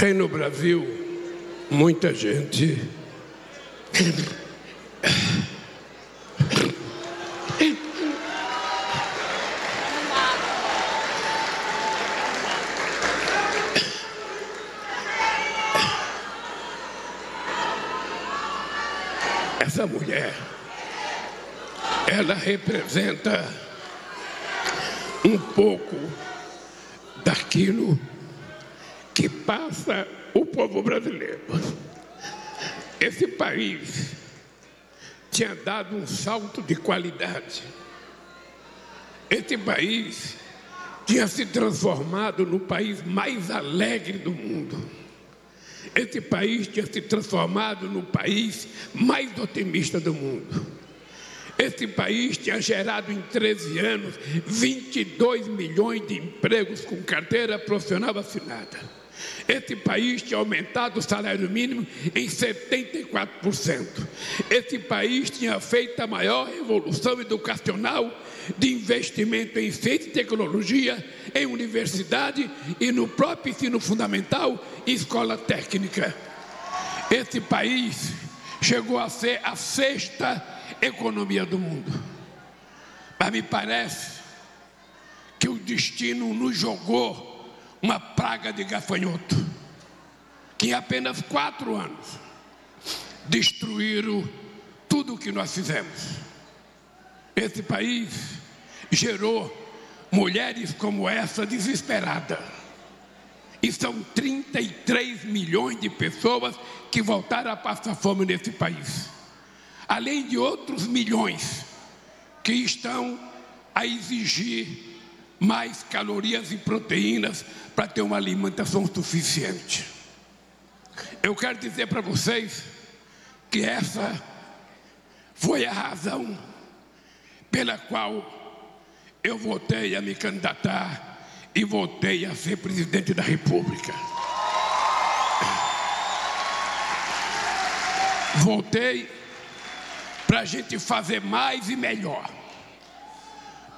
Tem no Brasil muita gente essa mulher, ela representa um pouco daquilo que passa o povo brasileiro. Esse país tinha dado um salto de qualidade. Esse país tinha se transformado no país mais alegre do mundo. Esse país tinha se transformado no país mais otimista do mundo. Esse país tinha gerado em 13 anos 22 milhões de empregos com carteira profissional assinada. Esse país tinha aumentado o salário mínimo em 74%. Esse país tinha feito a maior revolução educacional de investimento em ciência e tecnologia, em universidade e no próprio ensino fundamental e escola técnica. Esse país chegou a ser a sexta economia do mundo. Mas me parece que o destino nos jogou uma praga de gafanhoto, que em apenas quatro anos destruíram tudo o que nós fizemos. Esse país gerou mulheres como essa desesperada. E são 33 milhões de pessoas que voltaram a passar fome nesse país. Além de outros milhões que estão a exigir mais calorias e proteínas para ter uma alimentação suficiente. Eu quero dizer para vocês que essa foi a razão pela qual eu voltei a me candidatar e voltei a ser presidente da República. Voltei para a gente fazer mais e melhor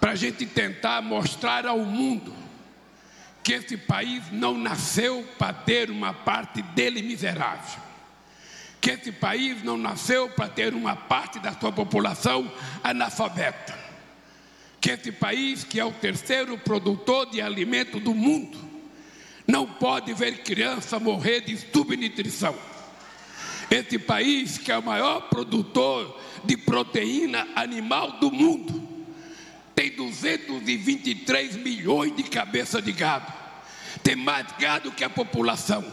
para a gente tentar mostrar ao mundo que esse país não nasceu para ter uma parte dele miserável, que esse país não nasceu para ter uma parte da sua população analfabeta, que esse país, que é o terceiro produtor de alimento do mundo, não pode ver criança morrer de subnutrição. Esse país, que é o maior produtor de proteína animal do mundo, tem 223 milhões de cabeças de gado. Tem mais gado que a população.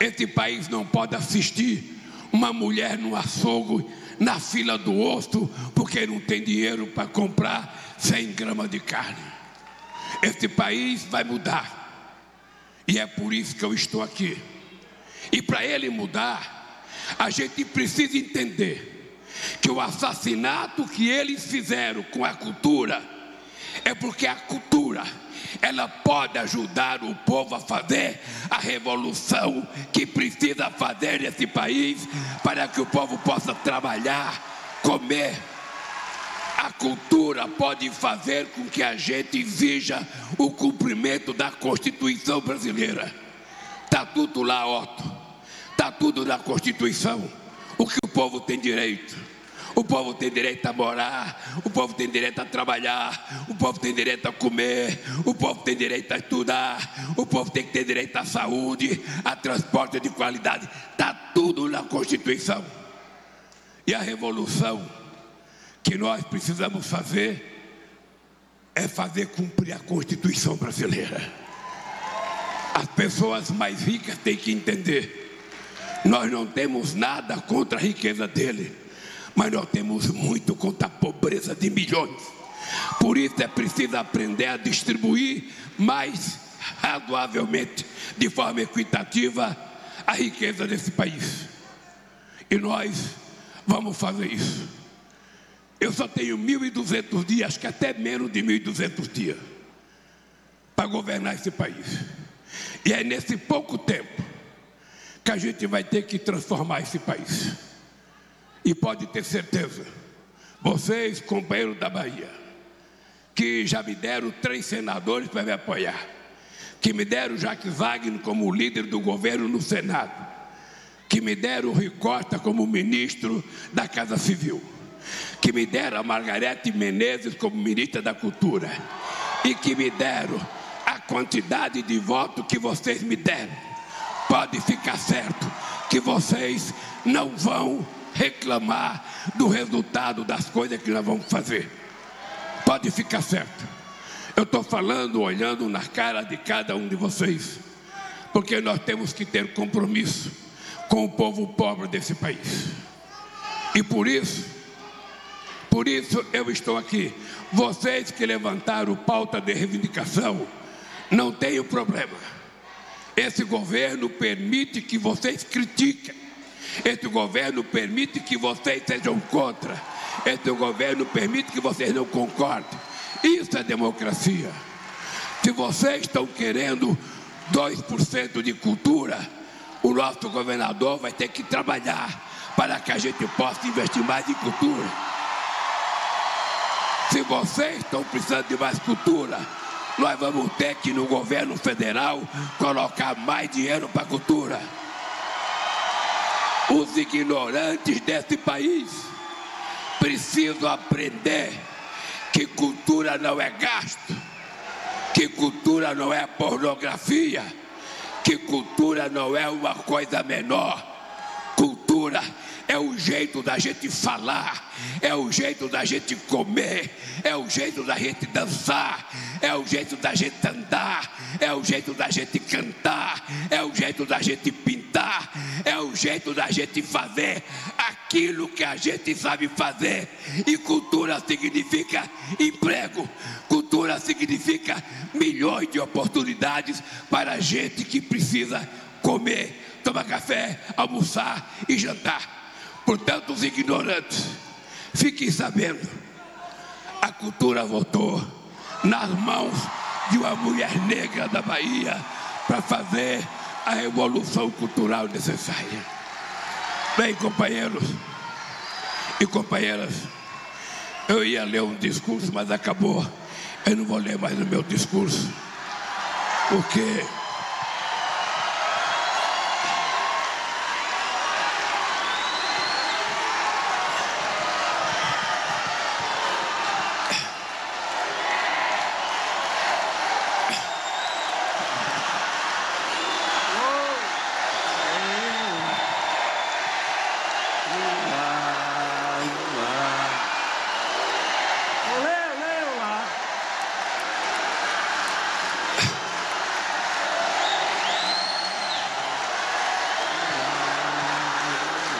Esse país não pode assistir uma mulher no açougue, na fila do osso, porque não tem dinheiro para comprar 100 gramas de carne. Esse país vai mudar. E é por isso que eu estou aqui. E para ele mudar, a gente precisa entender que o assassinato que eles fizeram com a cultura é porque a cultura ela pode ajudar o povo a fazer a revolução que precisa fazer nesse país para que o povo possa trabalhar, comer. A cultura pode fazer com que a gente exija o cumprimento da Constituição brasileira. Está tudo lá, Otto. Está tudo na Constituição. O que o povo tem direito. O povo tem direito a morar, o povo tem direito a trabalhar, o povo tem direito a comer, o povo tem direito a estudar, o povo tem que ter direito à saúde, a transporte de qualidade. Está tudo na Constituição. E a revolução que nós precisamos fazer é fazer cumprir a Constituição brasileira. As pessoas mais ricas têm que entender. Nós não temos nada contra a riqueza dele mas nós temos muito contra a pobreza de milhões. Por isso é preciso aprender a distribuir mais razoavelmente, de forma equitativa, a riqueza desse país. E nós vamos fazer isso. Eu só tenho 1.200 dias, acho que até menos de 1.200 dias, para governar esse país. E é nesse pouco tempo que a gente vai ter que transformar esse país. E pode ter certeza, vocês, companheiros da Bahia, que já me deram três senadores para me apoiar. que me deram Jacques Wagner como líder do governo no Senado, que me deram o Rui Costa como ministro da Casa Civil, que me deram a Margarete Menezes como ministra da Cultura e que me deram a quantidade de votos que vocês me deram. Pode ficar certo que vocês não vão reclamar do resultado das coisas que nós vamos fazer. Pode ficar certo. Eu estou falando, olhando na cara de cada um de vocês, porque nós temos que ter compromisso com o povo pobre desse país. E por isso, por isso eu estou aqui. Vocês que levantaram pauta de reivindicação, não tem problema. Esse governo permite que vocês critiquem. Esse governo permite que vocês sejam contra. Esse governo permite que vocês não concordem. Isso é democracia. Se vocês estão querendo 2% de cultura, o nosso governador vai ter que trabalhar para que a gente possa investir mais em cultura. Se vocês estão precisando de mais cultura, nós vamos ter que no governo federal colocar mais dinheiro para a cultura. Os ignorantes desse país precisam aprender que cultura não é gasto, que cultura não é pornografia, que cultura não é uma coisa menor. Cultura é o jeito da gente falar, é o jeito da gente comer, é o jeito da gente dançar, é o jeito da gente andar, é o jeito da gente cantar, é o jeito da gente pintar, é o jeito da gente fazer aquilo que a gente sabe fazer. E cultura significa emprego, cultura significa milhões de oportunidades para a gente que precisa comer, tomar café, almoçar e jantar. Portanto, os ignorantes, fiquem sabendo, a cultura voltou nas mãos de uma mulher negra da Bahia para fazer a revolução cultural necessária. Bem, companheiros e companheiras, eu ia ler um discurso, mas acabou. Eu não vou ler mais o meu discurso, porque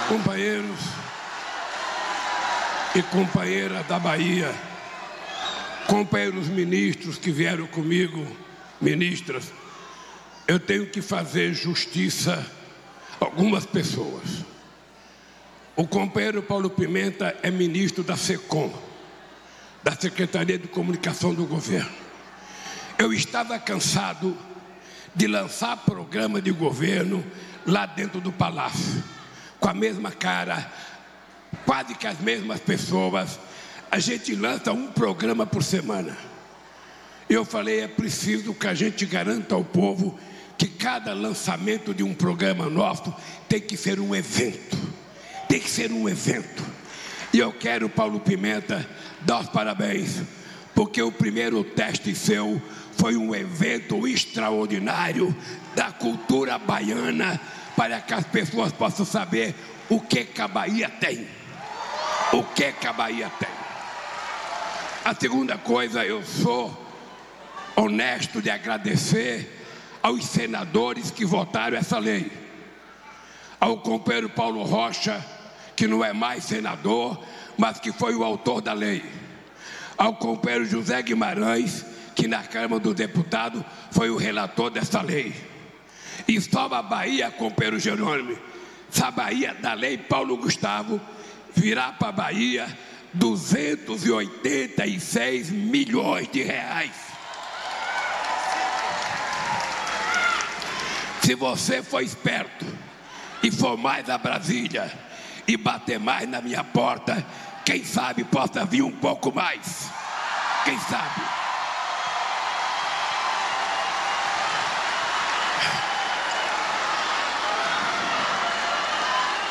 companheiros e companheira da Bahia, companheiros ministros que vieram comigo, ministras, eu tenho que fazer justiça a algumas pessoas. O companheiro Paulo Pimenta é ministro da SECOM, da Secretaria de Comunicação do Governo. Eu estava cansado de lançar programa de governo lá dentro do palácio com a mesma cara, quase que as mesmas pessoas. A gente lança um programa por semana. Eu falei, é preciso que a gente garanta ao povo que cada lançamento de um programa nosso tem que ser um evento. Tem que ser um evento. E eu quero, Paulo Pimenta, dar os parabéns, porque o primeiro teste seu foi um evento extraordinário da cultura baiana para que as pessoas possam saber o que, que a Bahia tem. O que, que a Bahia tem. A segunda coisa, eu sou honesto de agradecer aos senadores que votaram essa lei. Ao companheiro Paulo Rocha, que não é mais senador, mas que foi o autor da lei. Ao companheiro José Guimarães, que na Câmara dos Deputados foi o relator dessa lei e só a Bahia, companheiro Jerônimo, a Bahia da lei Paulo Gustavo virá para a Bahia 286 milhões de reais. Se você for esperto e for mais a Brasília e bater mais na minha porta, quem sabe possa vir um pouco mais. Quem sabe?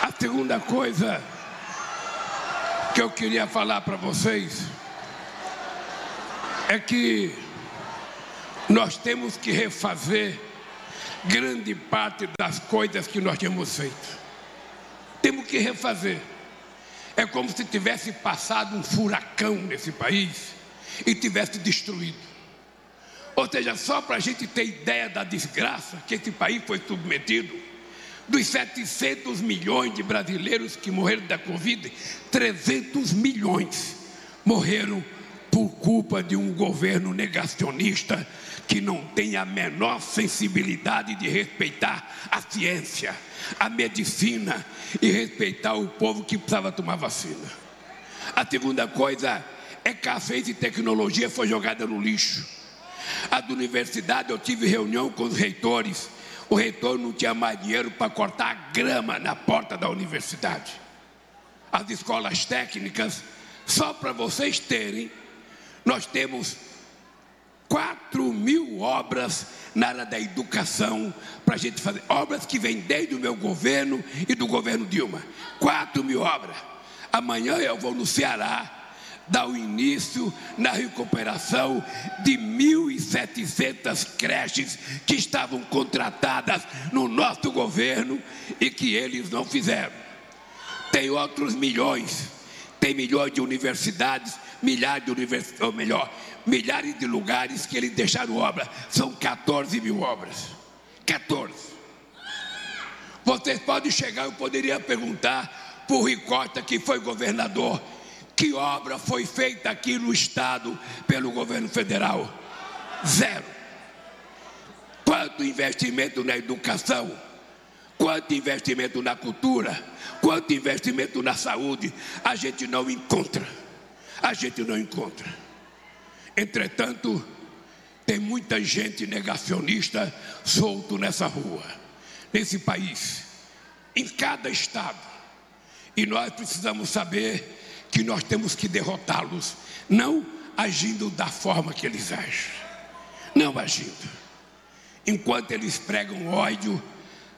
A segunda coisa que eu queria falar para vocês é que nós temos que refazer grande parte das coisas que nós temos feito. Temos que refazer. É como se tivesse passado um furacão nesse país e tivesse destruído. Ou seja, só para a gente ter ideia da desgraça que esse país foi submetido, dos 700 milhões de brasileiros que morreram da Covid, 300 milhões morreram por culpa de um governo negacionista que não tem a menor sensibilidade de respeitar a ciência, a medicina e respeitar o povo que precisava tomar vacina. A segunda coisa é que a ciência e tecnologia foi jogada no lixo. A da universidade eu tive reunião com os reitores. O reitor não tinha mais dinheiro para cortar a grama na porta da universidade. As escolas técnicas, só para vocês terem, nós temos 4 mil obras na área da educação para a gente fazer. Obras que vêm desde o meu governo e do governo Dilma. 4 mil obras. Amanhã eu vou no Ceará dar o início na recuperação de 1.700 creches que estavam contratadas no nosso governo e que eles não fizeram. Tem outros milhões, tem milhões de universidades, milhares de universidades, ou melhor, milhares de lugares que eles deixaram obra. São 14 mil obras. 14. Vocês podem chegar, eu poderia perguntar o Ricota, que foi governador, que obra foi feita aqui no Estado pelo governo federal? Zero. Quanto investimento na educação? Quanto investimento na cultura? Quanto investimento na saúde? A gente não encontra. A gente não encontra. Entretanto, tem muita gente negacionista solto nessa rua, nesse país, em cada estado. E nós precisamos saber que nós temos que derrotá-los, não agindo da forma que eles agem, não agindo. Enquanto eles pregam ódio,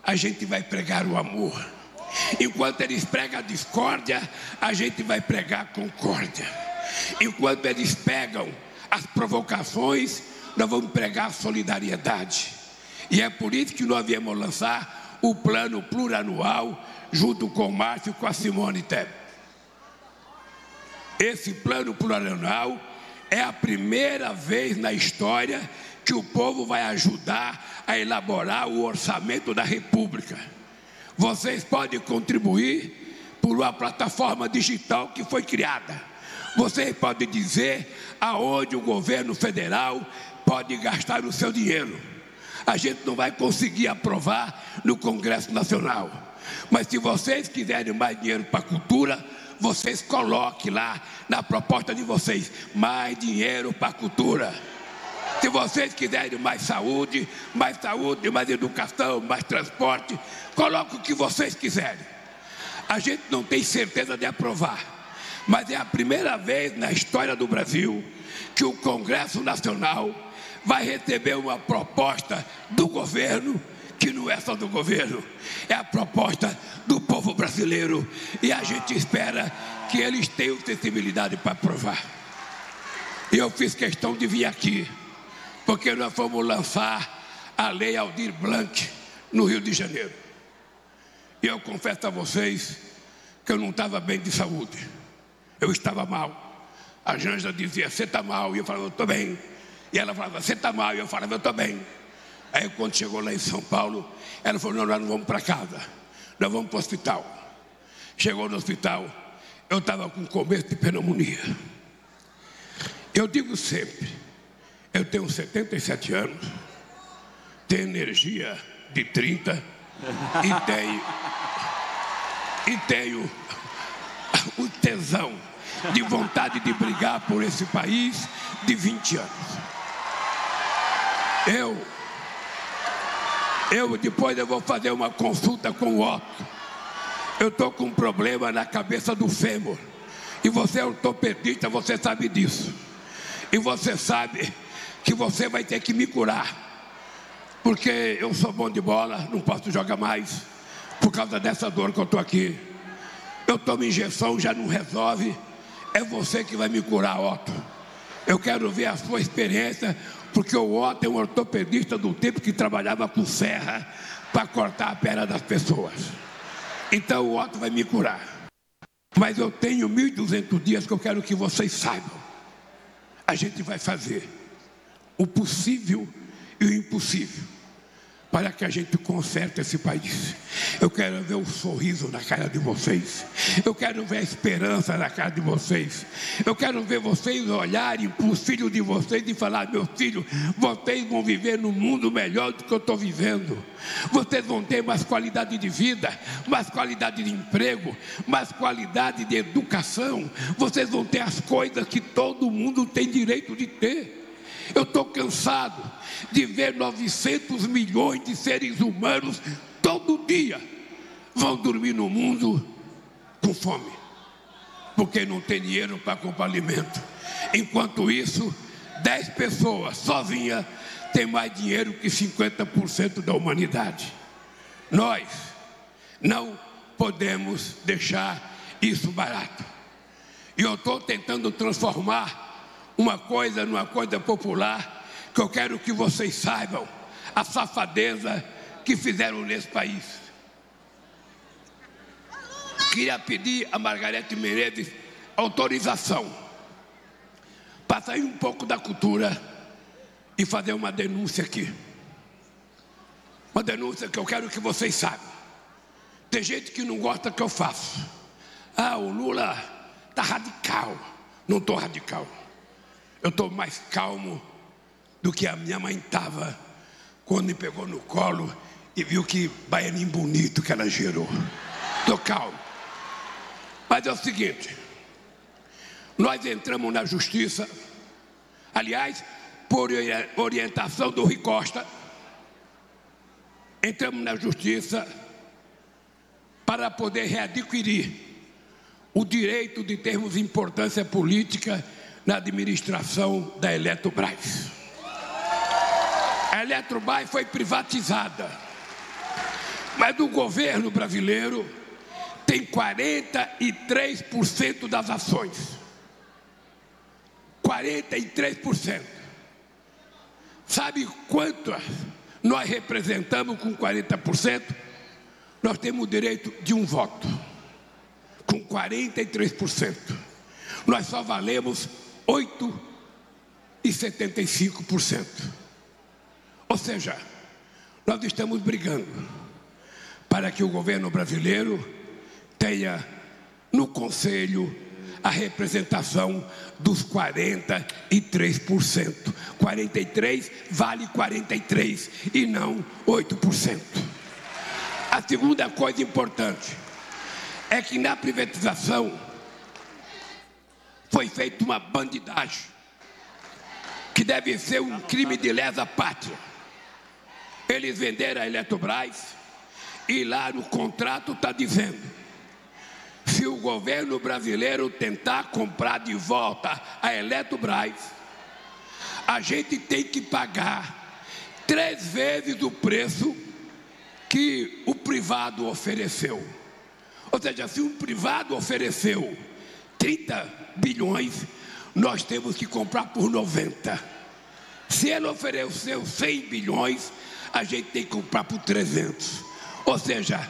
a gente vai pregar o amor. Enquanto eles pregam a discórdia, a gente vai pregar a concórdia. Enquanto eles pegam as provocações, nós vamos pregar a solidariedade. E é por isso que nós viemos lançar o plano plurianual junto com o Márcio e com a Simone Tebet. Esse plano plurianual é a primeira vez na história que o povo vai ajudar a elaborar o orçamento da República. Vocês podem contribuir por uma plataforma digital que foi criada. Vocês podem dizer aonde o governo federal pode gastar o seu dinheiro. A gente não vai conseguir aprovar no Congresso Nacional. Mas se vocês quiserem mais dinheiro para a cultura, vocês coloquem lá na proposta de vocês mais dinheiro para a cultura. Se vocês quiserem mais saúde, mais saúde, mais educação, mais transporte, coloque o que vocês quiserem. A gente não tem certeza de aprovar, mas é a primeira vez na história do Brasil que o Congresso Nacional vai receber uma proposta do governo que não é só do governo, é a proposta do povo brasileiro e a gente espera que eles tenham sensibilidade para aprovar. Eu fiz questão de vir aqui, porque nós fomos lançar a Lei Aldir Blanc no Rio de Janeiro. E eu confesso a vocês que eu não estava bem de saúde, eu estava mal. A Janja dizia, você está mal, e eu falava, eu estou bem. E ela falava, você está mal, e eu falava, eu estou bem. Aí quando chegou lá em São Paulo, ela falou: não, nós não vamos para casa, nós vamos para o hospital. Chegou no hospital, eu estava com começo de pneumonia. Eu digo sempre, eu tenho 77 anos, tenho energia de 30 e tenho, e tenho o tesão de vontade de brigar por esse país de 20 anos. Eu eu depois eu vou fazer uma consulta com o Otto. Eu estou com um problema na cabeça do fêmur. E você é ortopedista, você sabe disso. E você sabe que você vai ter que me curar. Porque eu sou bom de bola, não posso jogar mais. Por causa dessa dor que eu estou aqui. Eu tomo injeção, já não resolve. É você que vai me curar, Otto. Eu quero ver a sua experiência, porque o Otto é um ortopedista do tempo que trabalhava com serra para cortar a perna das pessoas. Então o Otto vai me curar. Mas eu tenho 1.200 dias que eu quero que vocês saibam. A gente vai fazer o possível e o impossível para que a gente conserte esse país. Eu quero ver o sorriso na cara de vocês. Eu quero ver a esperança na cara de vocês. Eu quero ver vocês olharem para os filhos de vocês e falar: meu filho, vocês vão viver num mundo melhor do que eu estou vivendo. Vocês vão ter mais qualidade de vida, mais qualidade de emprego, mais qualidade de educação. Vocês vão ter as coisas que todo mundo tem direito de ter. Eu estou cansado de ver 900 milhões de seres humanos todo dia vão dormir no mundo com fome, porque não tem dinheiro para comprar alimento. Enquanto isso, 10 pessoas sozinhas têm mais dinheiro que 50% da humanidade. Nós não podemos deixar isso barato. E eu estou tentando transformar uma coisa numa coisa popular, que eu quero que vocês saibam a safadeza que fizeram nesse país. Queria pedir a Margarete Menezes autorização para sair um pouco da cultura e fazer uma denúncia aqui. Uma denúncia que eu quero que vocês saibam. Tem gente que não gosta que eu faço. Ah, o Lula está radical. Não estou radical. Eu estou mais calmo do que a minha mãe estava quando me pegou no colo e viu que baianinho bonito que ela gerou. Estou calmo. Mas é o seguinte: nós entramos na justiça, aliás, por orientação do Rui Costa, entramos na justiça para poder readquirir o direito de termos importância política na administração da Eletrobras. A Eletrobras foi privatizada, mas o governo brasileiro tem 43% das ações. 43%. Sabe quanto nós representamos com 40%? Nós temos o direito de um voto, com 43%. Nós só valemos 8,75%. Ou seja, nós estamos brigando para que o governo brasileiro tenha no conselho a representação dos 43%. 43 vale 43 e não 8%. A segunda coisa importante é que na privatização foi feita uma bandidagem, que deve ser um crime de lesa pátria. Eles venderam a Eletrobras e lá no contrato está dizendo: se o governo brasileiro tentar comprar de volta a Eletrobras, a gente tem que pagar três vezes o preço que o privado ofereceu. Ou seja, se um privado ofereceu 30 bilhões, nós temos que comprar por 90. Se ele ofereceu 100 bilhões, a gente tem que comprar por 300. Ou seja,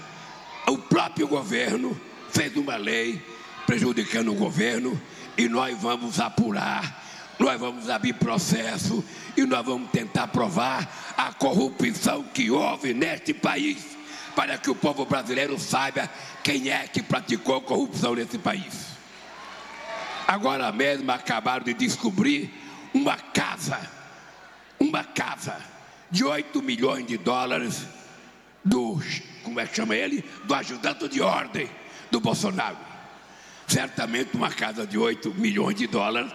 o próprio governo fez uma lei prejudicando o governo e nós vamos apurar, nós vamos abrir processo e nós vamos tentar provar a corrupção que houve neste país, para que o povo brasileiro saiba quem é que praticou corrupção nesse país. Agora mesmo acabaram de descobrir uma casa, uma casa de 8 milhões de dólares do, como é que chama ele? Do ajudante de ordem do Bolsonaro. Certamente uma casa de 8 milhões de dólares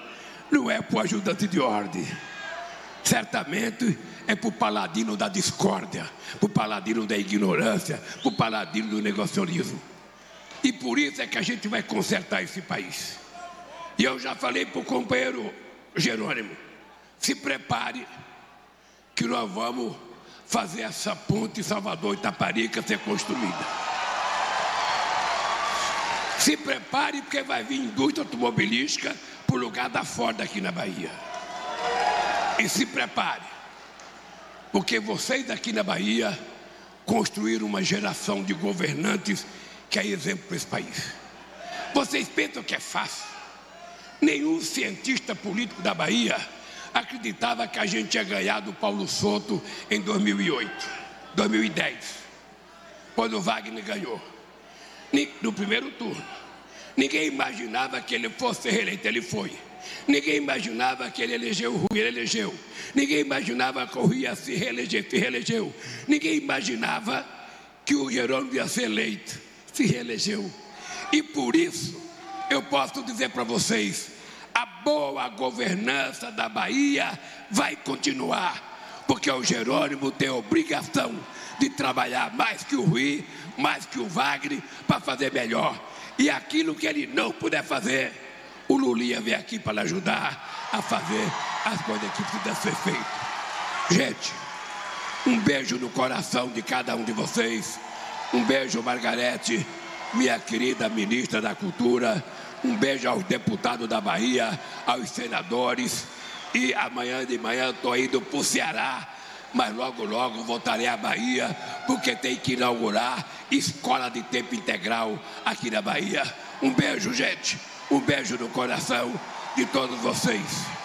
não é para o ajudante de ordem. Certamente é para o paladino da discórdia, para o paladino da ignorância, para o paladino do negacionismo. E por isso é que a gente vai consertar esse país. E eu já falei para o companheiro Jerônimo: se prepare, que nós vamos fazer essa ponte Salvador Itaparica ser construída. Se prepare, porque vai vir indústria automobilística para o lugar da Ford aqui na Bahia. E se prepare, porque vocês aqui na Bahia construíram uma geração de governantes que é exemplo para esse país. Vocês pensam que é fácil? Nenhum cientista político da Bahia acreditava que a gente tinha ganhado o Paulo Souto em 2008, 2010, quando o Wagner ganhou, no primeiro turno. Ninguém imaginava que ele fosse reeleito, ele foi. Ninguém imaginava que ele elegeu o Rui, ele elegeu. Ninguém imaginava que o Rui ia se reeleger, se reelegeu. Ninguém imaginava que o Jerônimo ia ser eleito, se reelegeu. E por isso, eu posso dizer para vocês: a boa governança da Bahia vai continuar, porque o Jerônimo tem a obrigação de trabalhar mais que o Rui, mais que o Wagner, para fazer melhor. E aquilo que ele não puder fazer, o Lulinha vem aqui para ajudar a fazer as coisas que precisam ser feitas. Gente, um beijo no coração de cada um de vocês. Um beijo, Margarete, minha querida ministra da Cultura. Um beijo aos deputados da Bahia, aos senadores. E amanhã de manhã estou indo para o Ceará, mas logo, logo voltarei à Bahia, porque tem que inaugurar escola de tempo integral aqui na Bahia. Um beijo, gente. Um beijo no coração de todos vocês.